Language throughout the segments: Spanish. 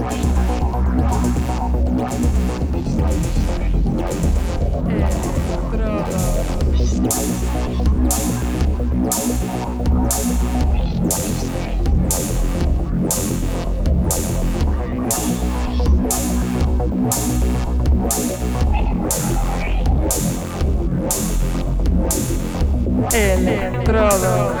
Estrada. Electrodos.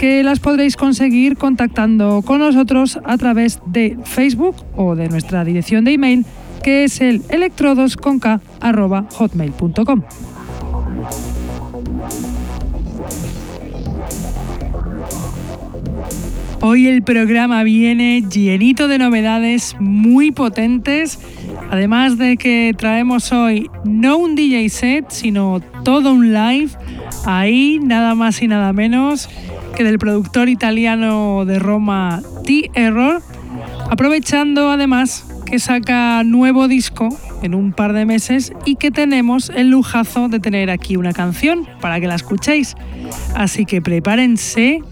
que las podréis conseguir contactando con nosotros a través de Facebook o de nuestra dirección de email que es el electrodosconk.hotmail.com. Hoy el programa viene llenito de novedades muy potentes, además de que traemos hoy no un DJ set, sino todo un live, ahí nada más y nada menos del productor italiano de Roma T-Error, aprovechando además que saca nuevo disco en un par de meses y que tenemos el lujazo de tener aquí una canción para que la escuchéis. Así que prepárense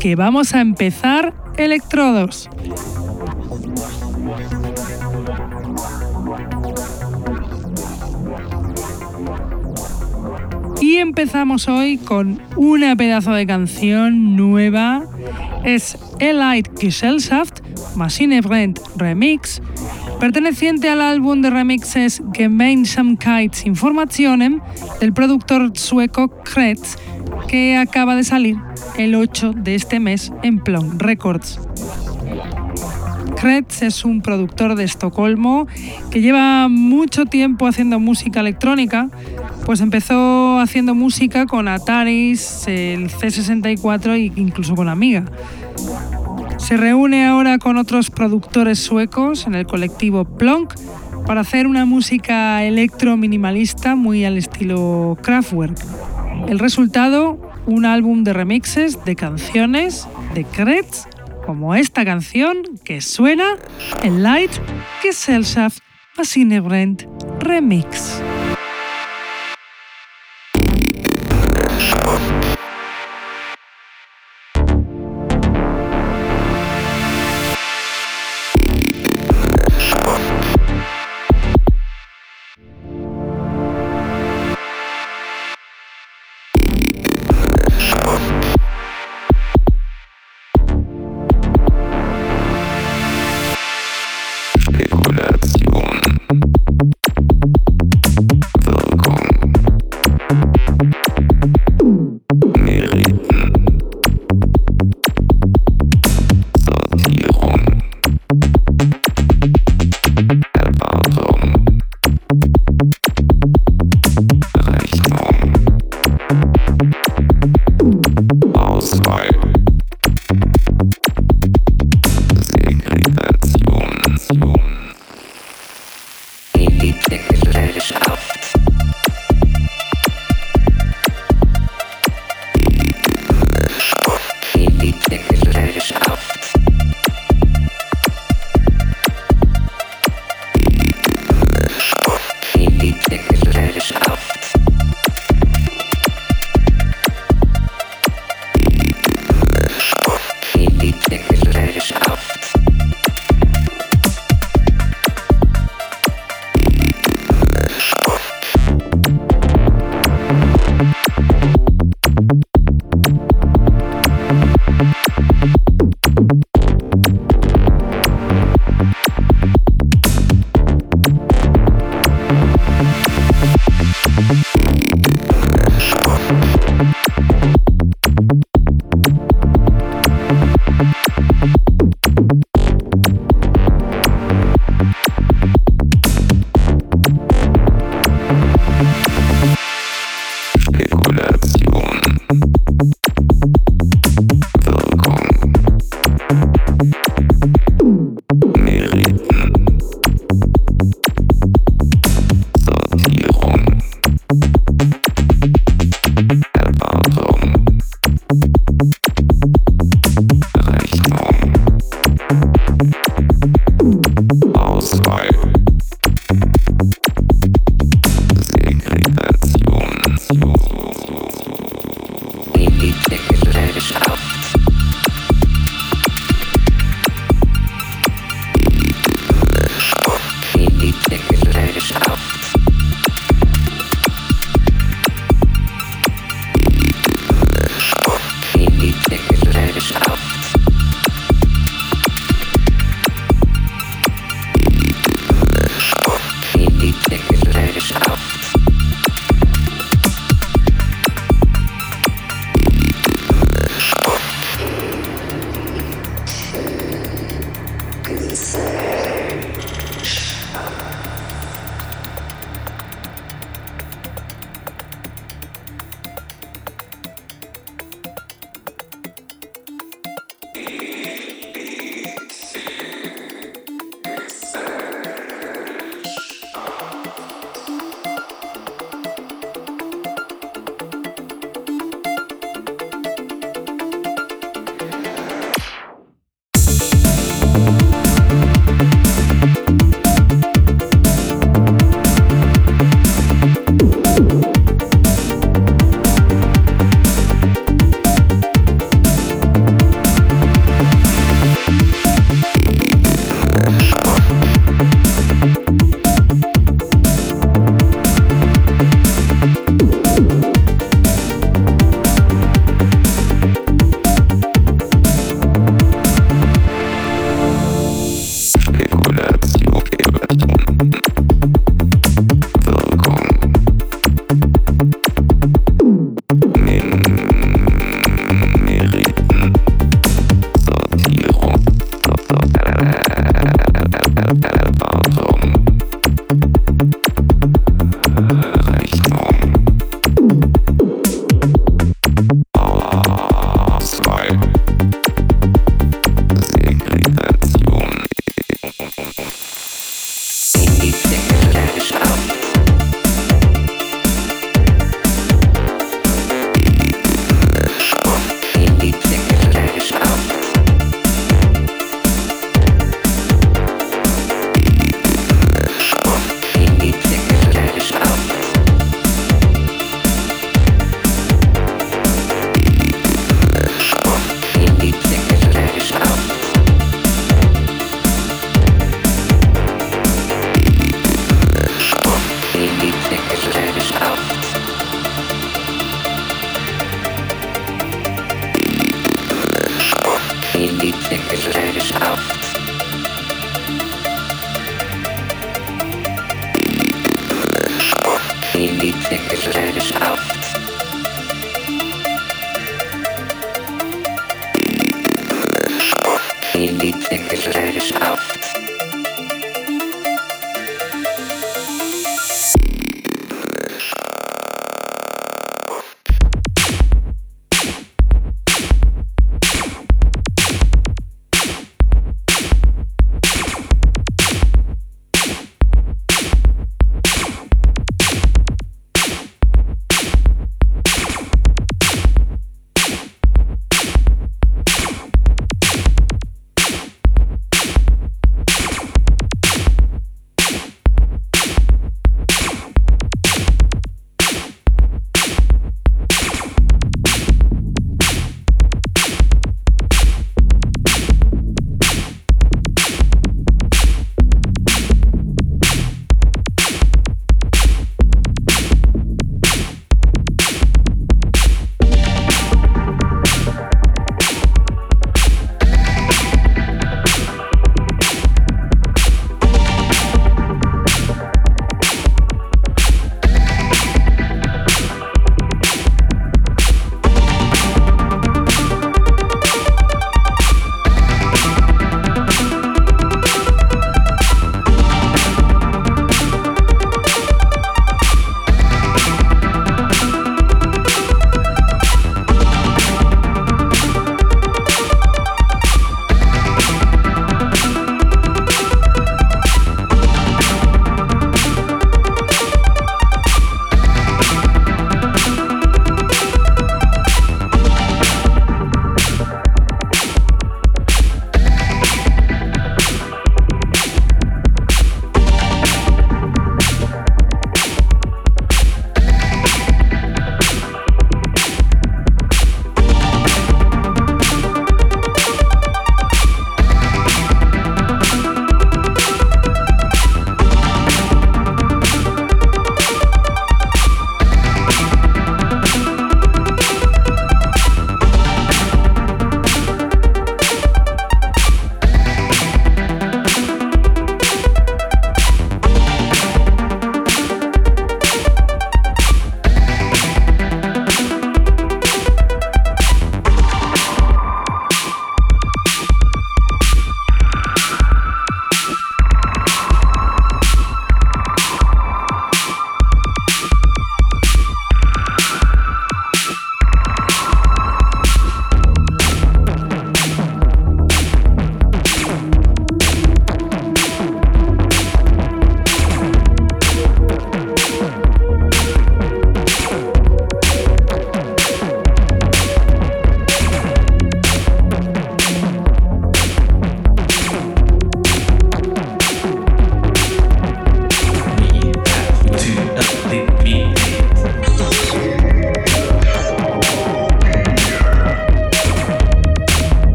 que vamos a empezar Electrodos. Y empezamos hoy con una pedazo de canción nueva. Es Elite Gesellschaft Machine Brand Remix, perteneciente al álbum de remixes Gemeinsamkeitsinformationen Informationen del productor sueco Kretz, que acaba de salir el 8 de este mes en Plon Records. Kretz es un productor de Estocolmo que lleva mucho tiempo haciendo música electrónica, pues empezó haciendo música con Ataris, el C64 e incluso con Amiga. Se reúne ahora con otros productores suecos en el colectivo Plonk para hacer una música electro minimalista muy al estilo Kraftwerk. El resultado, un álbum de remixes de canciones de Kretz, como esta canción que suena en Light Gesellschaft Maschinenbrand Remix.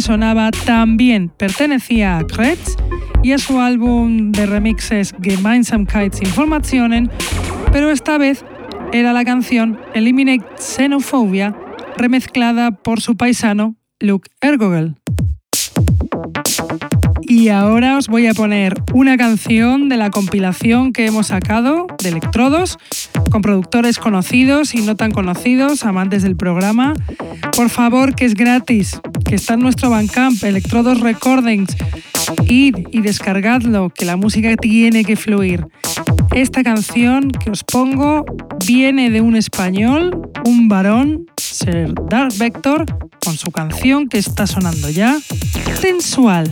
Sonaba también pertenecía a Kretz y a su álbum de remixes Gemeinsamkeitsinformationen, Informationen, pero esta vez era la canción Eliminate Xenophobia remezclada por su paisano Luke Ergogel. Y ahora os voy a poner una canción de la compilación que hemos sacado de Electrodos, con productores conocidos y no tan conocidos, amantes del programa. Por favor, que es gratis, que está en nuestro Bandcamp, Electrodos Recordings. Id y descargadlo, que la música tiene que fluir. Esta canción que os pongo viene de un español, un varón, Sir Dark Vector, con su canción que está sonando ya, Sensual.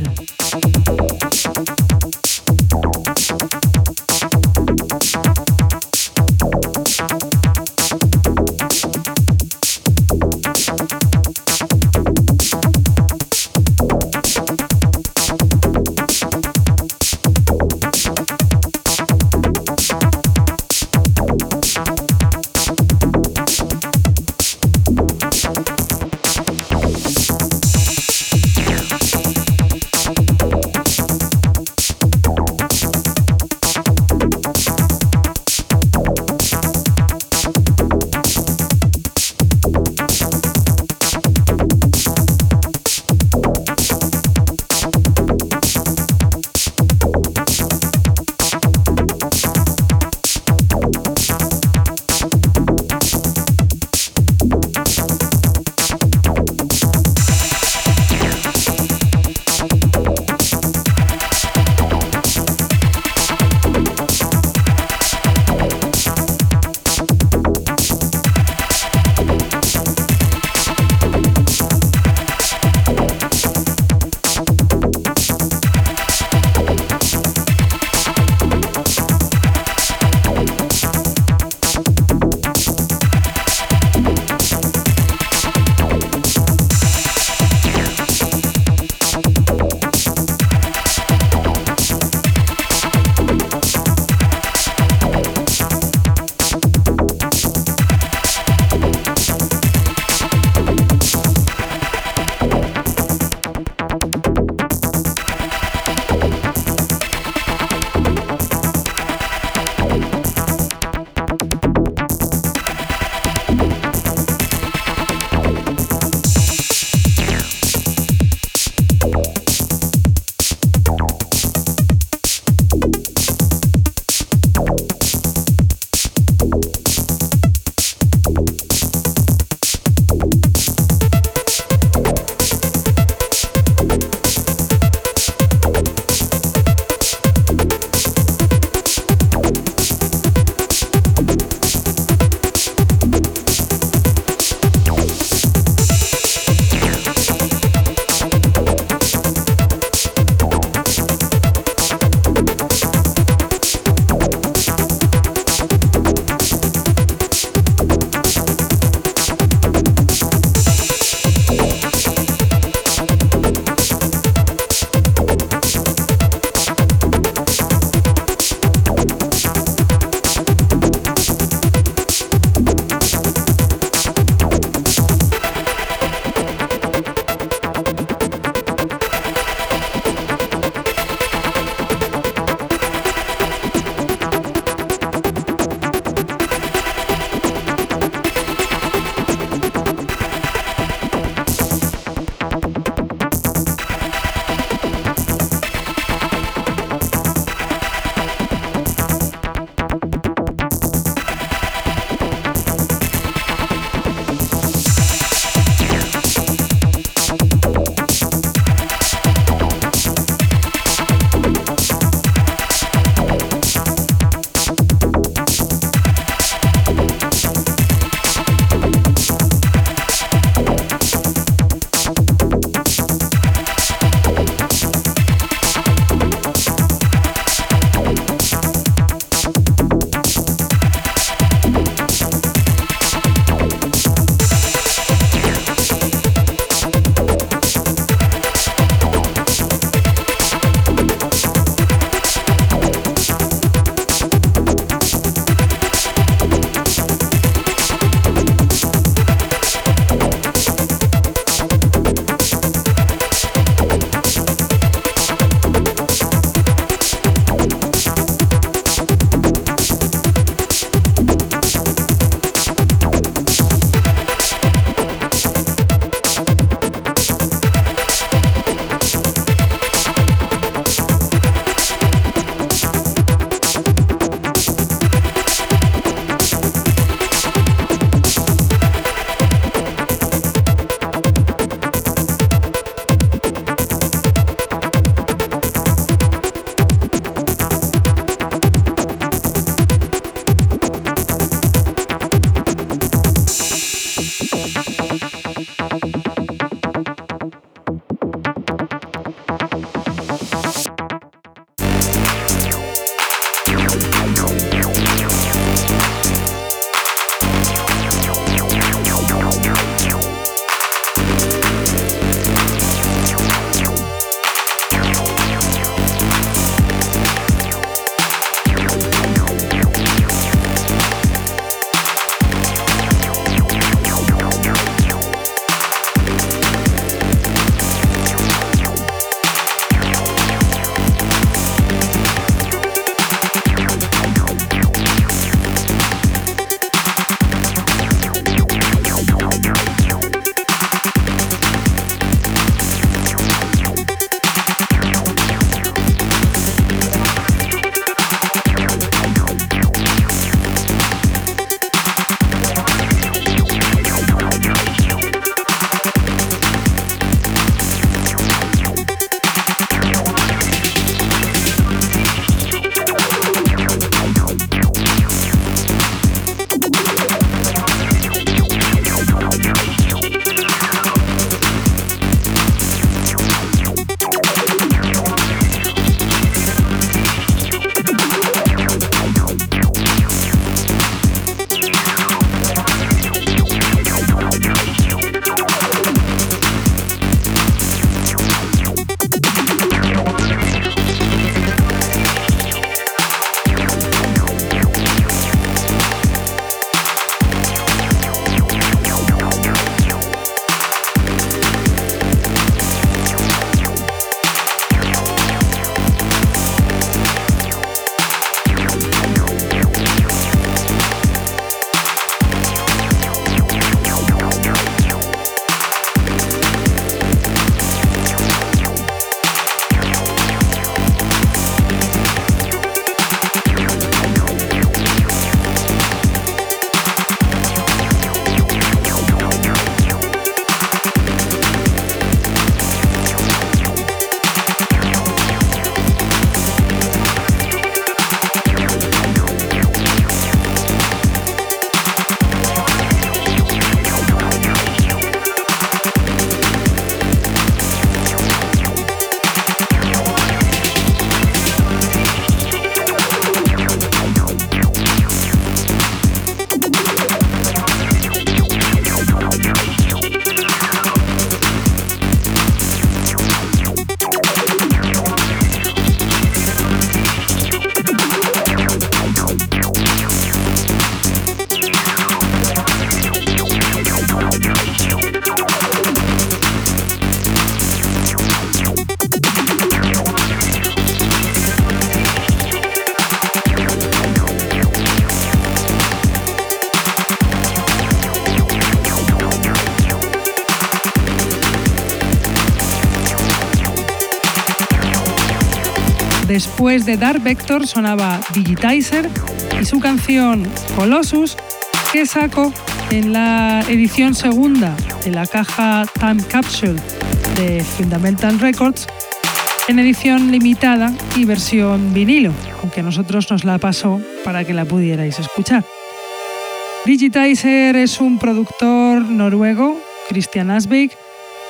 De Dark Vector sonaba Digitizer y su canción Colossus, que sacó en la edición segunda de la caja Time Capsule de Fundamental Records en edición limitada y versión vinilo, aunque nosotros nos la pasó para que la pudierais escuchar. Digitizer es un productor noruego, Christian Asbeck,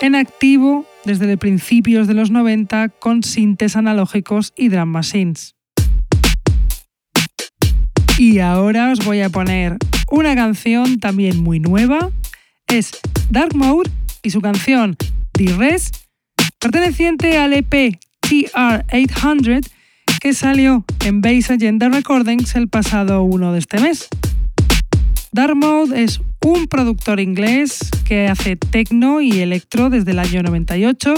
en activo desde principios de los 90 con sintes analógicos y drum machines. Y ahora os voy a poner una canción también muy nueva. Es Dark Mode y su canción The Rest, perteneciente al EP TR800 que salió en Base Agenda Recordings el pasado 1 de este mes. Dark Mode es un productor inglés que hace techno y electro desde el año 98,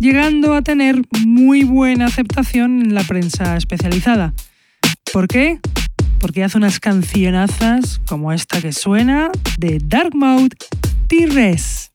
llegando a tener muy buena aceptación en la prensa especializada. ¿Por qué? Porque hace unas cancionazas como esta que suena de Dark Mode T-Res.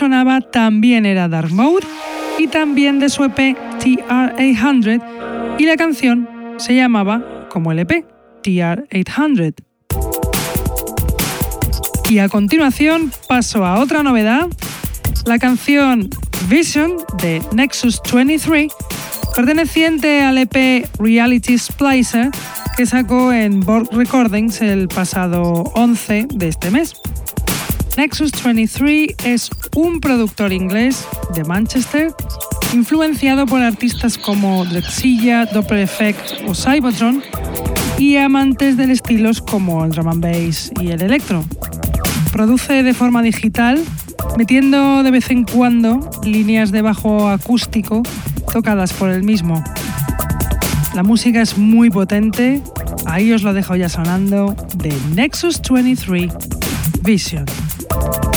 Sonaba también era Dark Mode y también de su EP TR800 y la canción se llamaba como el EP TR800. Y a continuación paso a otra novedad, la canción Vision de Nexus 23, perteneciente al EP Reality Splicer que sacó en Borg Recordings el pasado 11 de este mes. Nexus 23 es un productor inglés de Manchester, influenciado por artistas como Drexilla, Doppler Effect o Cybotron, y amantes de estilos como el drum and bass y el electro. Produce de forma digital, metiendo de vez en cuando líneas de bajo acústico tocadas por él mismo. La música es muy potente, ahí os lo dejo ya sonando, de Nexus 23 Vision. you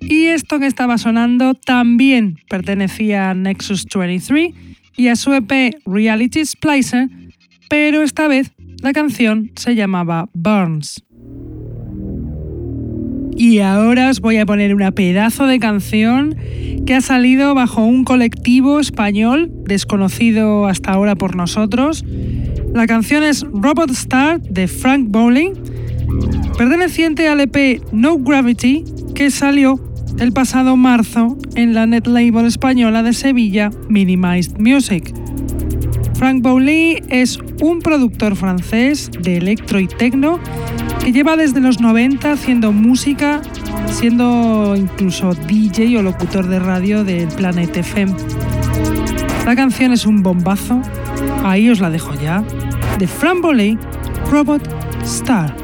Y esto que estaba sonando también pertenecía a Nexus 23 y a su EP Reality Splicer pero esta vez la canción se llamaba Burns. Y ahora os voy a poner una pedazo de canción que ha salido bajo un colectivo español desconocido hasta ahora por nosotros. La canción es Robot Star de Frank Bowling, perteneciente al EP No Gravity, que salió el pasado marzo en la net label española de Sevilla Minimized Music. Frank Bowley es un productor francés de electro y techno que lleva desde los 90 haciendo música, siendo incluso DJ o locutor de radio del Planet FM. La canción es un bombazo, ahí os la dejo ya, de Frank Bowley, Robot Star.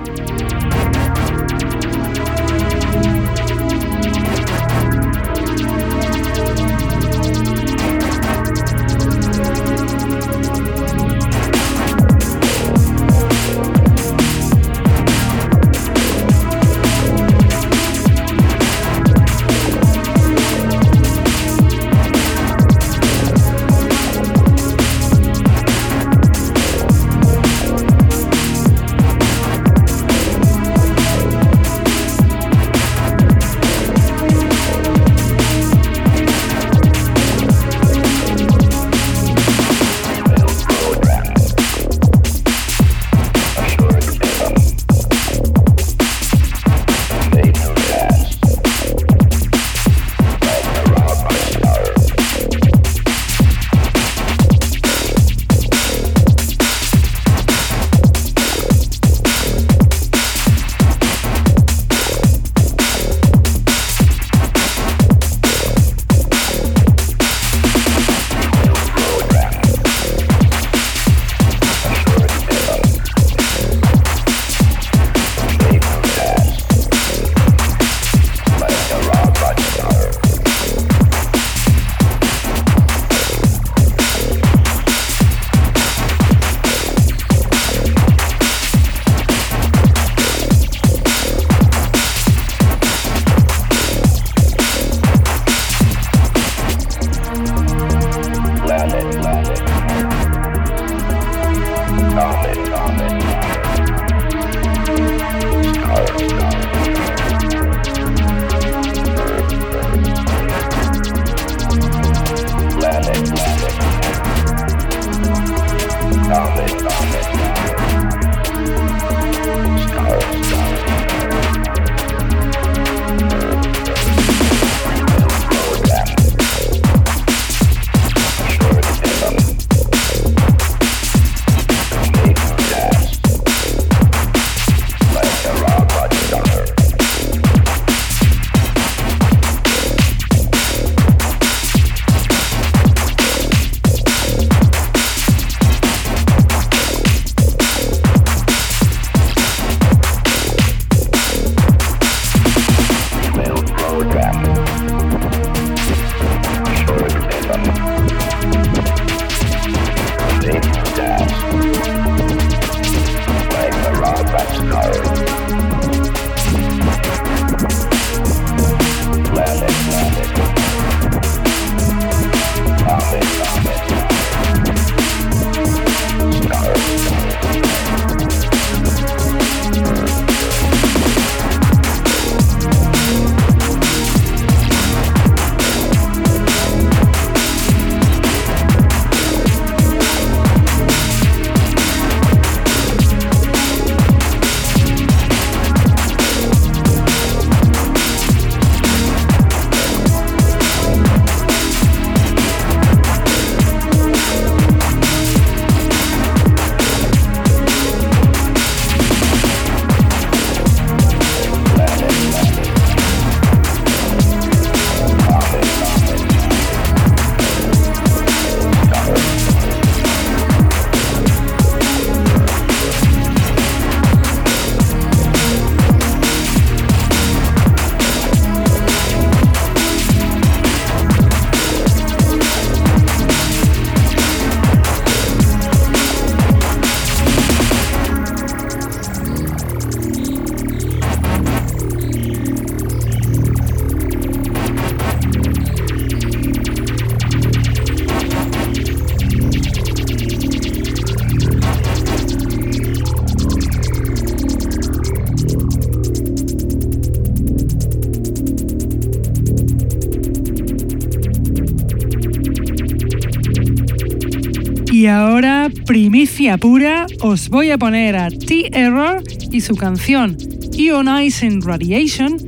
Ahora, primicia pura, os voy a poner a T-Error y su canción Ionizing Radiation,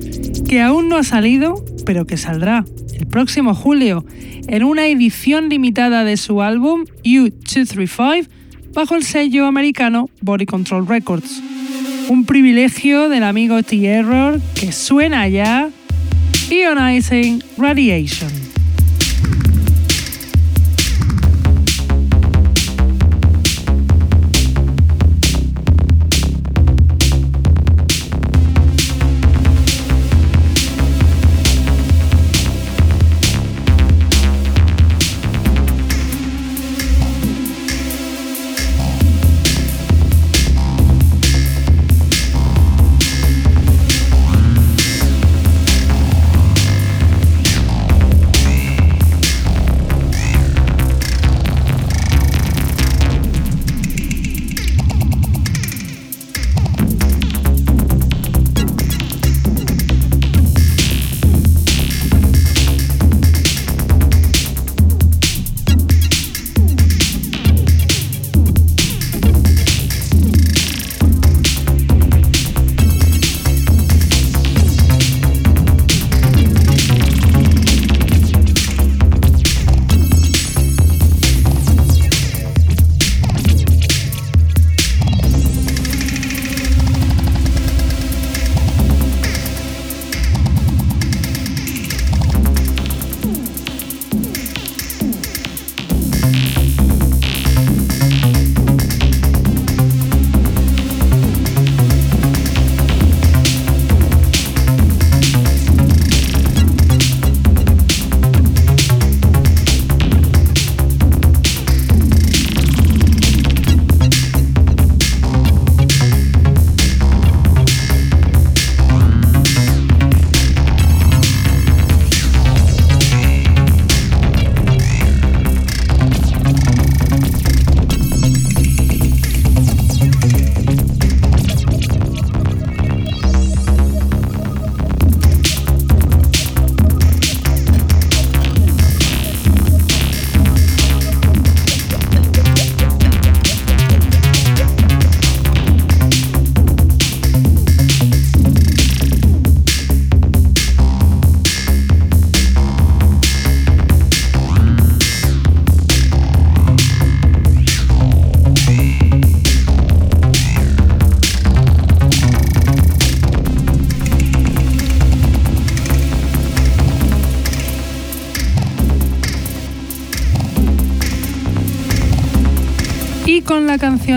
que aún no ha salido, pero que saldrá el próximo julio en una edición limitada de su álbum U235 bajo el sello americano Body Control Records. Un privilegio del amigo T-Error que suena ya Ionizing Radiation.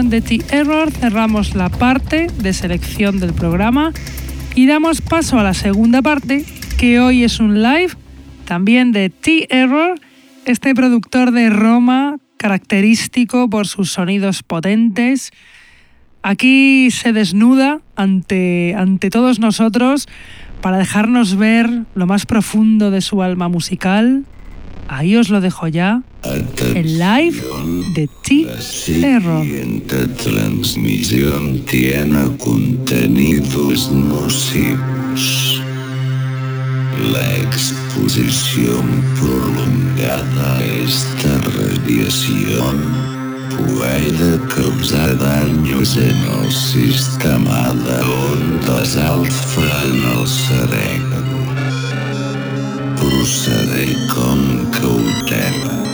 De T-Error cerramos la parte de selección del programa y damos paso a la segunda parte, que hoy es un live también de T-Error, este productor de Roma característico por sus sonidos potentes. Aquí se desnuda ante, ante todos nosotros para dejarnos ver lo más profundo de su alma musical. Ahí os lo dejo ya el live de T-Terror. La transmisión tiene contenidos nocivos. La exposición prolongada a esta radiación puede causar daños en el sistema de ondas alfa en el cerebro. curso de Concouter.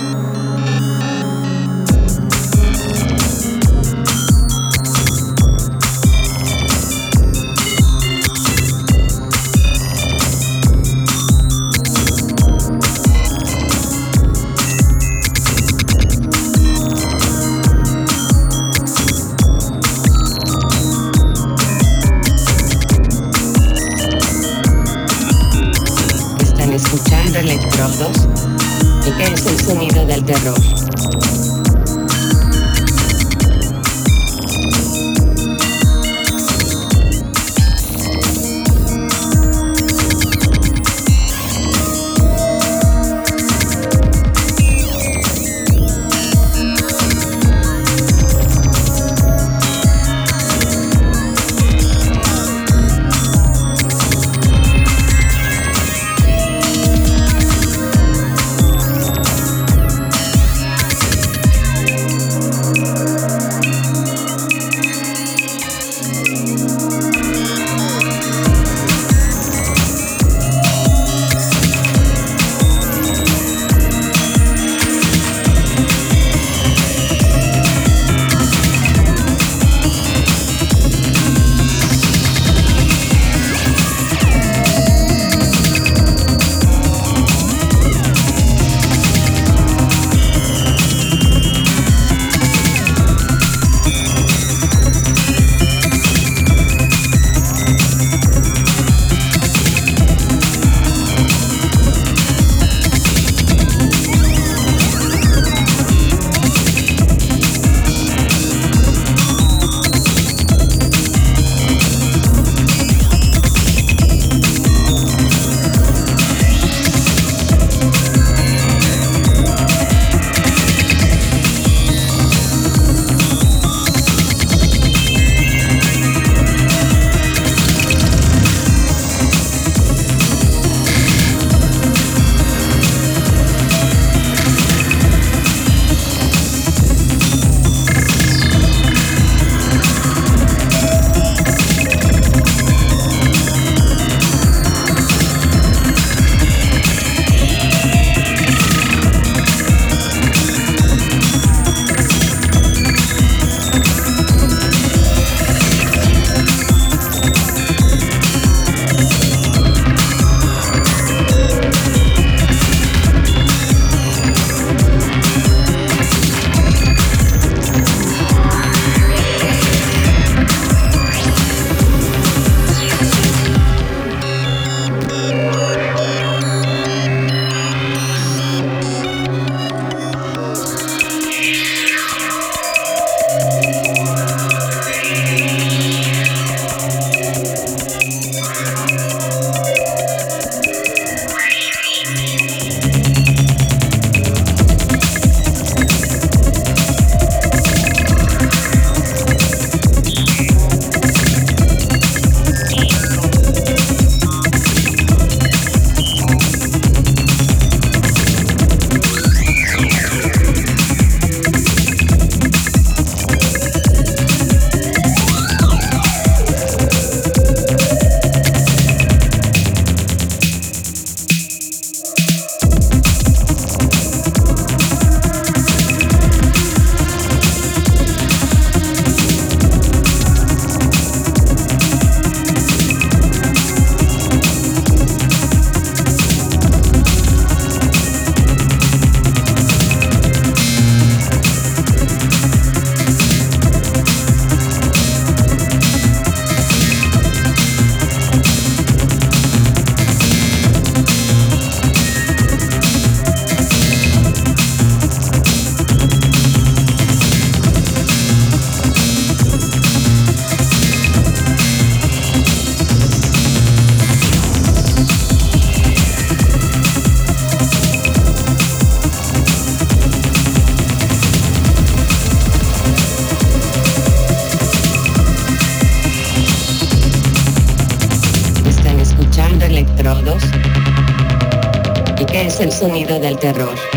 Terror.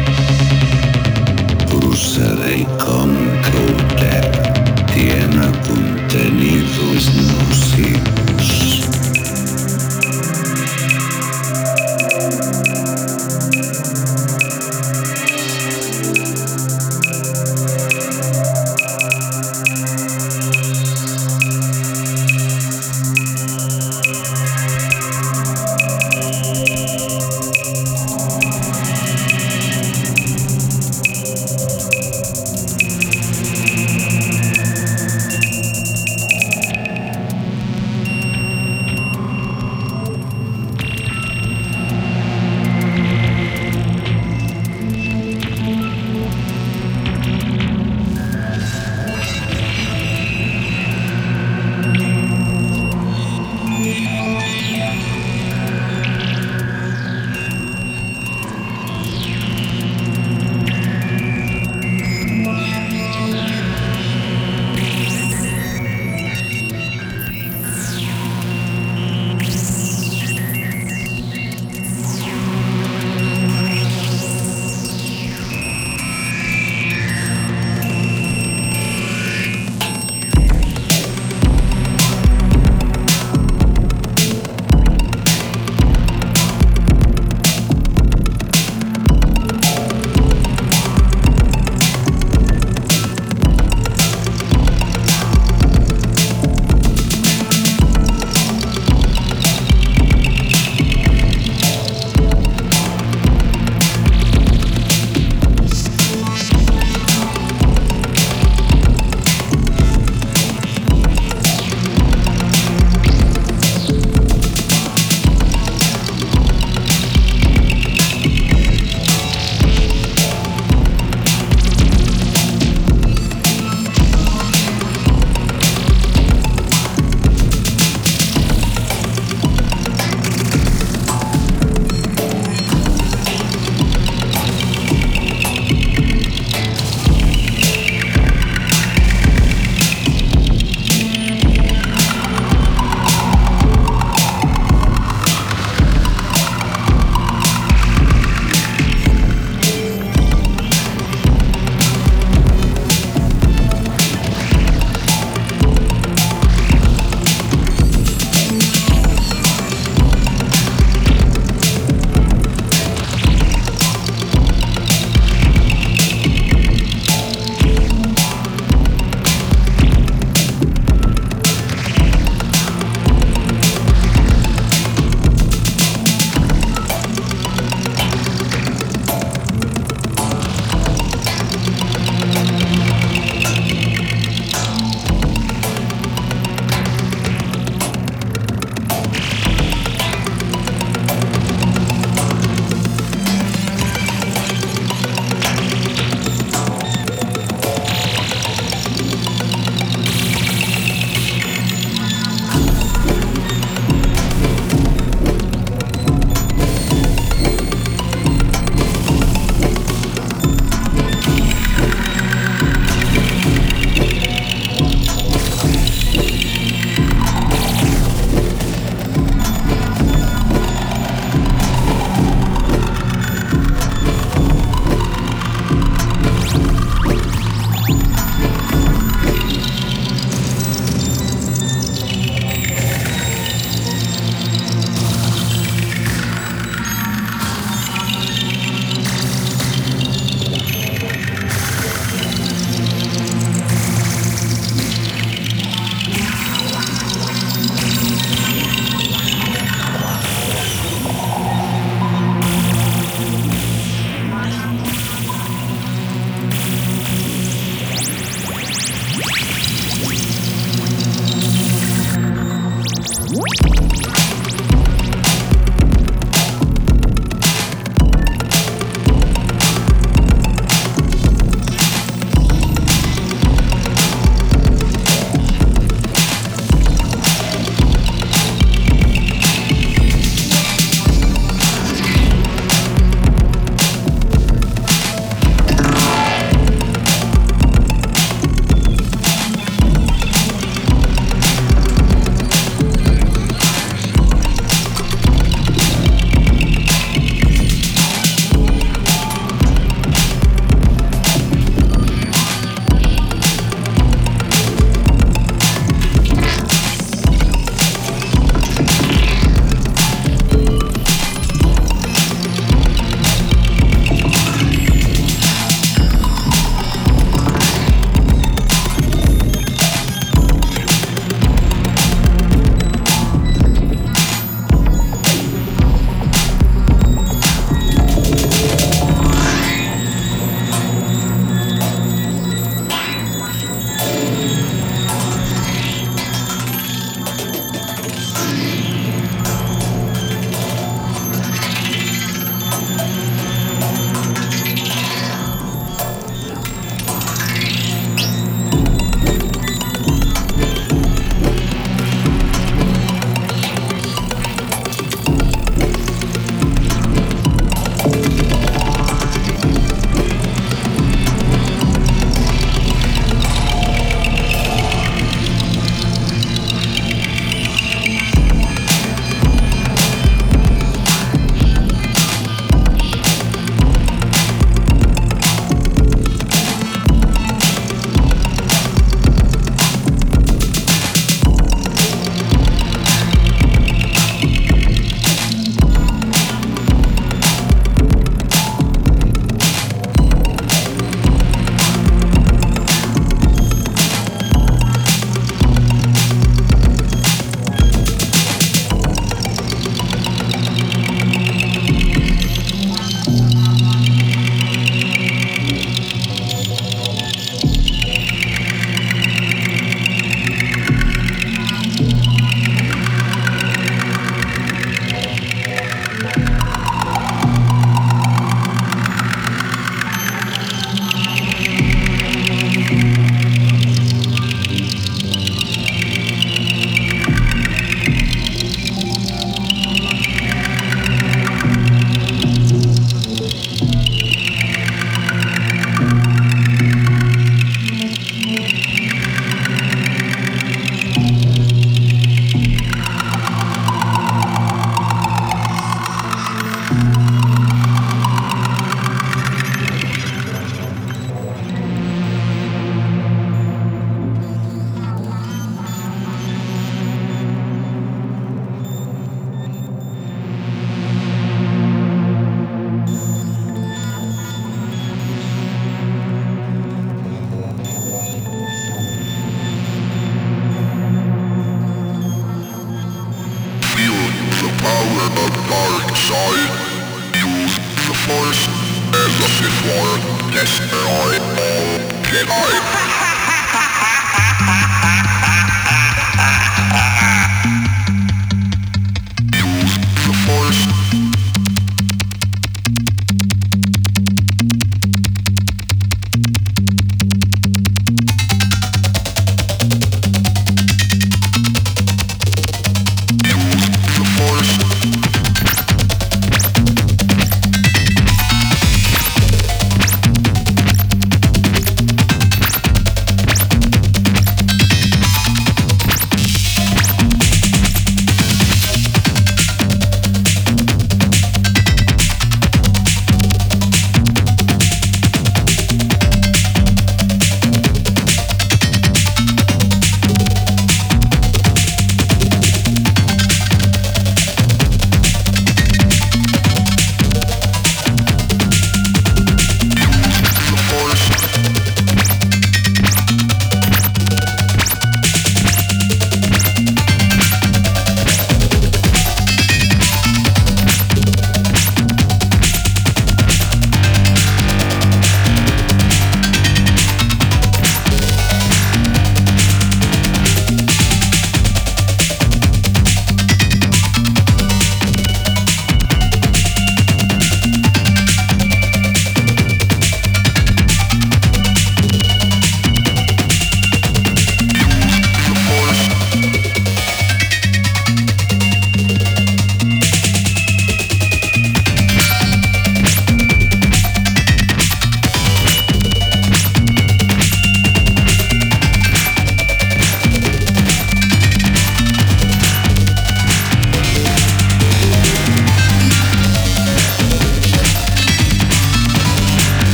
Música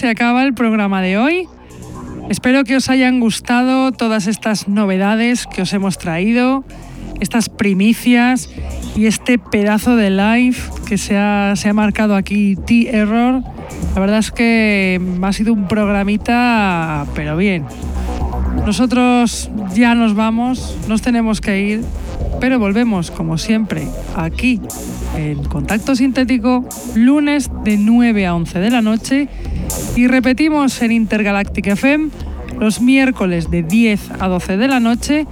se acaba el programa de hoy. Espero que os hayan gustado todas estas novedades que os hemos traído, estas primicias y este pedazo de live que se ha, se ha marcado aquí T-Error. La verdad es que ha sido un programita, pero bien. Nosotros ya nos vamos, nos tenemos que ir, pero volvemos como siempre aquí en Contacto Sintético lunes de 9 a 11 de la noche y repetimos en Intergalactic FM los miércoles de 10 a 12 de la noche,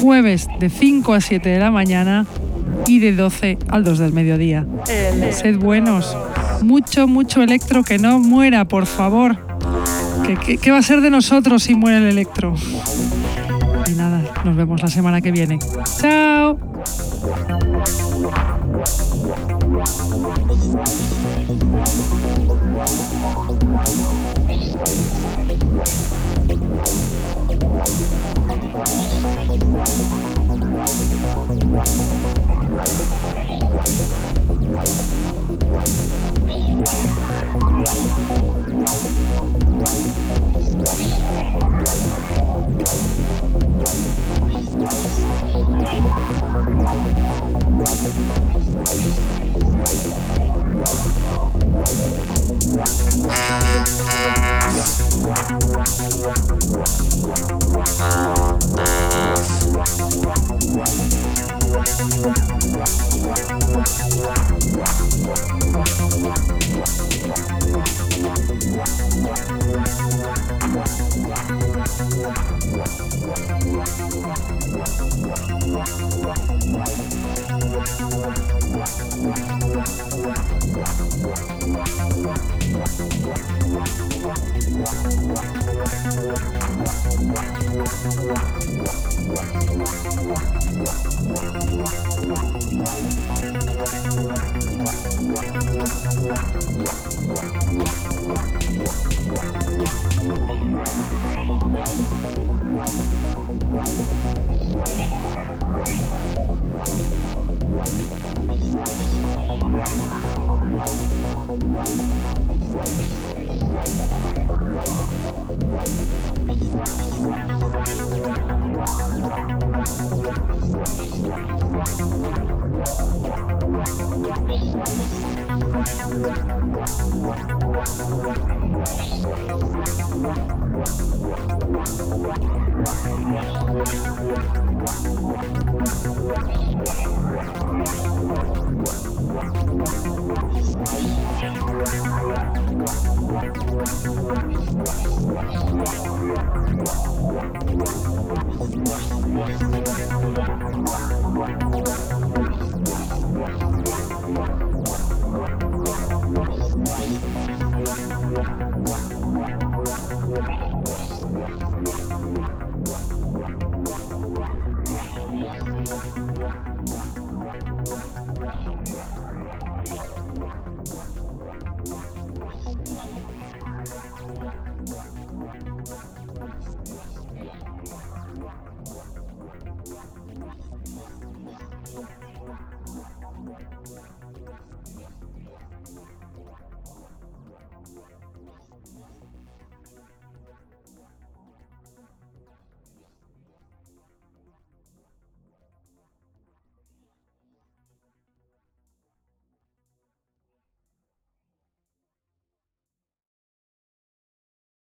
jueves de 5 a 7 de la mañana y de 12 al 2 del mediodía. Sed buenos. Mucho, mucho electro que no muera, por favor. ¿Qué, qué, qué va a ser de nosotros si muere el electro? Y nada, nos vemos la semana que viene. ¡Chao!